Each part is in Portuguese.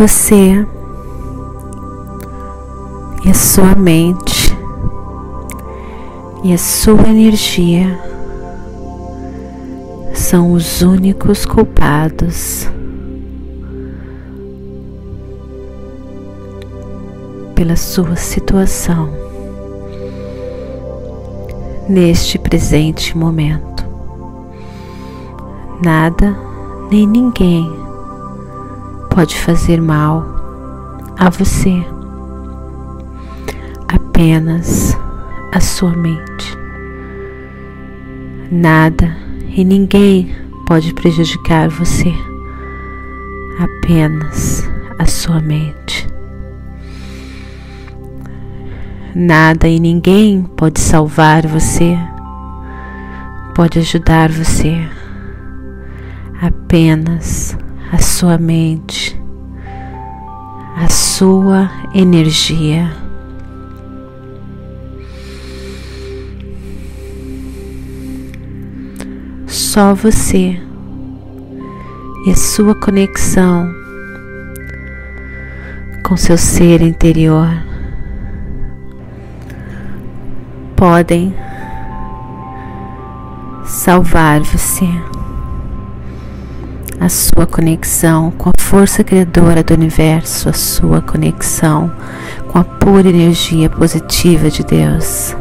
Você e a sua mente e a sua energia são os únicos culpados pela sua situação neste presente momento. Nada nem ninguém pode fazer mal a você, apenas a sua mente. Nada e ninguém pode prejudicar você, apenas a sua mente. Nada e ninguém pode salvar você, pode ajudar você, apenas a sua mente, a sua energia. Só você e a sua conexão com seu ser interior podem salvar você a sua conexão com a força criadora do universo, a sua conexão com a pura energia positiva de Deus.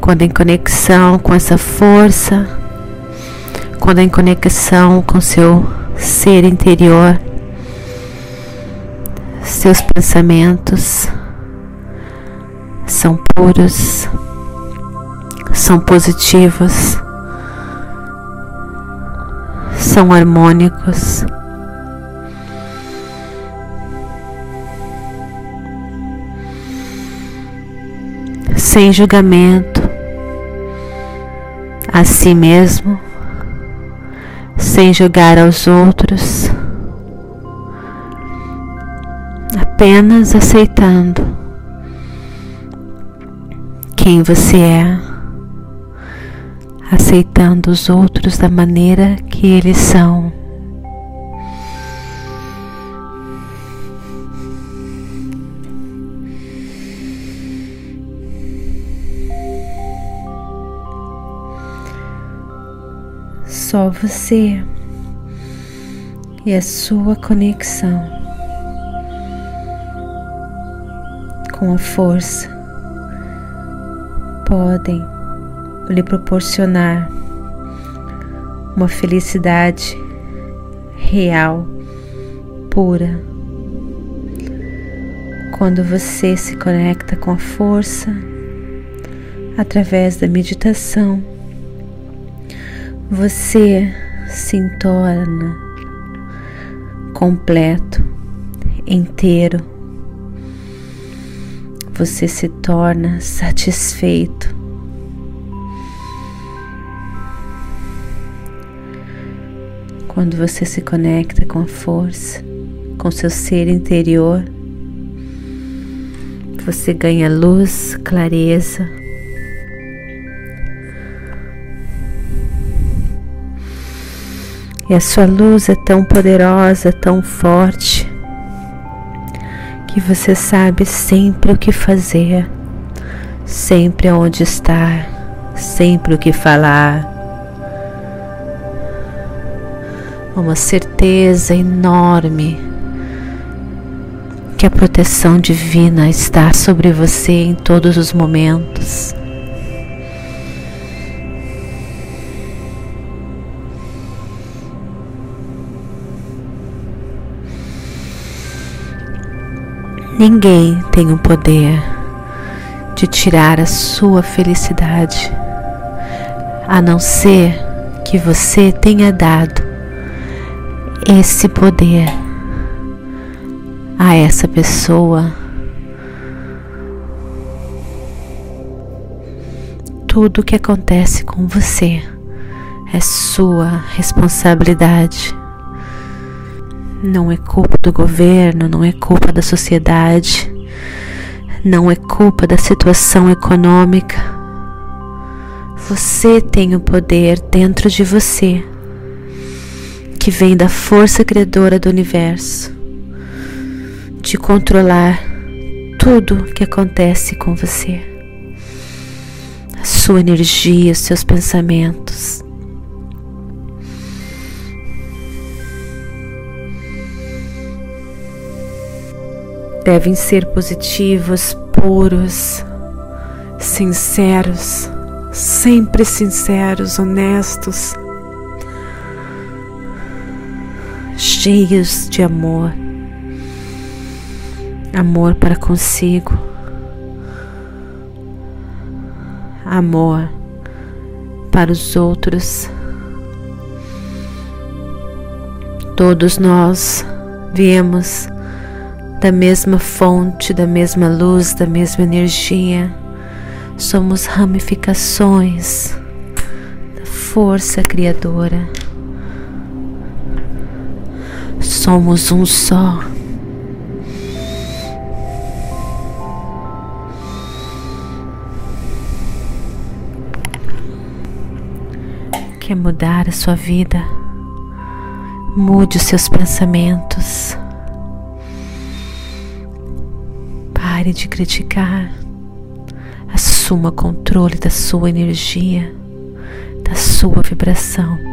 Quando em conexão com essa força, quando em conexão com seu ser interior, seus pensamentos são puros são positivos, são harmônicos. Sem julgamento a si mesmo, sem julgar aos outros, apenas aceitando quem você é aceitando os outros da maneira que eles são. Só você e a sua conexão com a força podem lhe proporcionar uma felicidade real, pura. Quando você se conecta com a força através da meditação, você se torna completo, inteiro. Você se torna satisfeito Quando você se conecta com a força, com seu ser interior, você ganha luz, clareza. E a sua luz é tão poderosa, tão forte, que você sabe sempre o que fazer, sempre onde estar, sempre o que falar uma certeza enorme que a proteção divina está sobre você em todos os momentos. Ninguém tem o poder de tirar a sua felicidade, a não ser que você tenha dado esse poder a essa pessoa. Tudo que acontece com você é sua responsabilidade. Não é culpa do governo, não é culpa da sociedade, não é culpa da situação econômica. Você tem o poder dentro de você, que vem da força criadora do universo, de controlar tudo que acontece com você, a sua energia, os seus pensamentos. devem ser positivos, puros, sinceros, sempre sinceros, honestos, cheios de amor, amor para consigo, amor para os outros. Todos nós viemos da mesma fonte, da mesma luz, da mesma energia. Somos ramificações da força criadora. Somos um só. Quer mudar a sua vida? Mude os seus pensamentos. Pare de criticar. Assuma controle da sua energia, da sua vibração.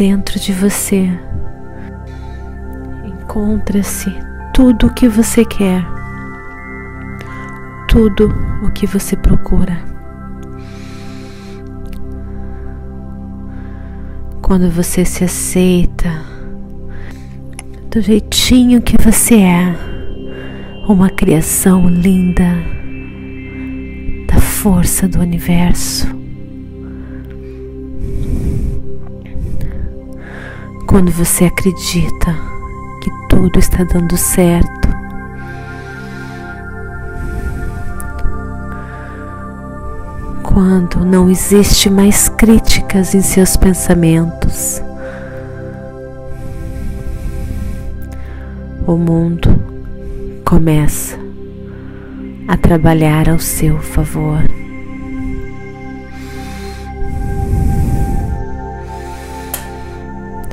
Dentro de você encontra-se tudo o que você quer, tudo o que você procura. quando você se aceita do jeitinho que você é, uma criação linda da força do universo. Quando você acredita que tudo está dando certo, quando não existe mais críticas em seus pensamentos. O mundo começa a trabalhar ao seu favor.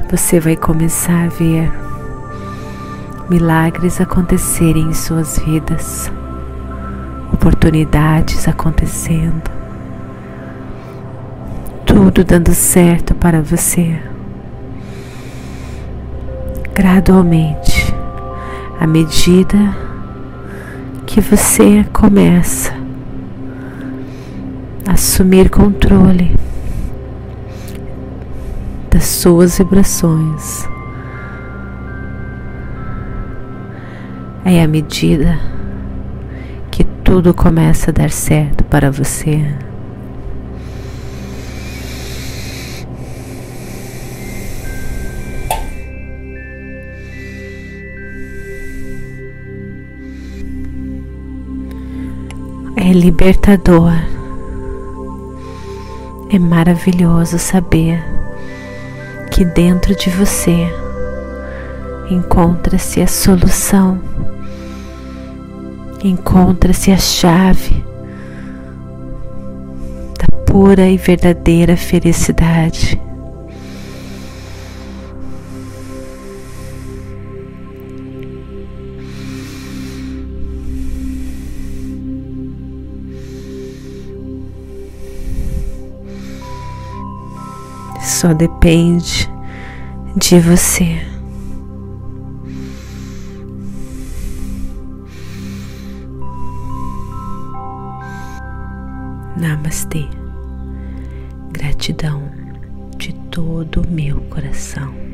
Você vai começar a ver milagres acontecerem em suas vidas, oportunidades acontecendo tudo dando certo para você. Gradualmente, à medida que você começa a assumir controle das suas vibrações, é à medida que tudo começa a dar certo para você. é libertador. É maravilhoso saber que dentro de você encontra-se a solução, encontra-se a chave da pura e verdadeira felicidade. Só depende de você. Namastê. Gratidão de todo o meu coração.